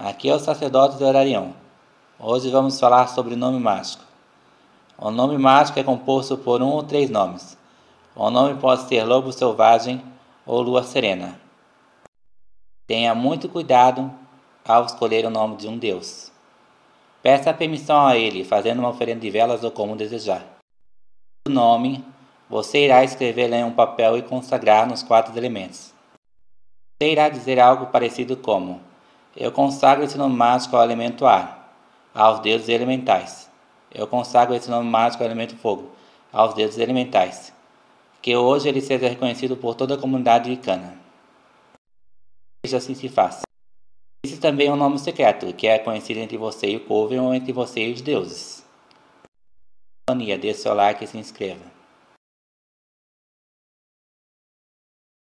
Aqui é o sacerdote de Orarião. Hoje vamos falar sobre o nome mágico. O nome mágico é composto por um ou três nomes. O nome pode ser lobo selvagem ou lua serena. Tenha muito cuidado ao escolher o nome de um deus. Peça permissão a ele, fazendo uma oferenda de velas ou como desejar. O nome você irá escrevê-lo em um papel e consagrar nos quatro elementos. Você irá dizer algo parecido como eu consagro esse nome mágico ao elemento ar, aos deuses elementais. Eu consagro esse nome mágico ao elemento fogo, aos deuses elementais. Que hoje ele seja reconhecido por toda a comunidade wicana. Seja assim se faça. Existe também um nome secreto, que é conhecido entre você e o Coven ou entre você e os deuses. Dê seu like e se inscreva.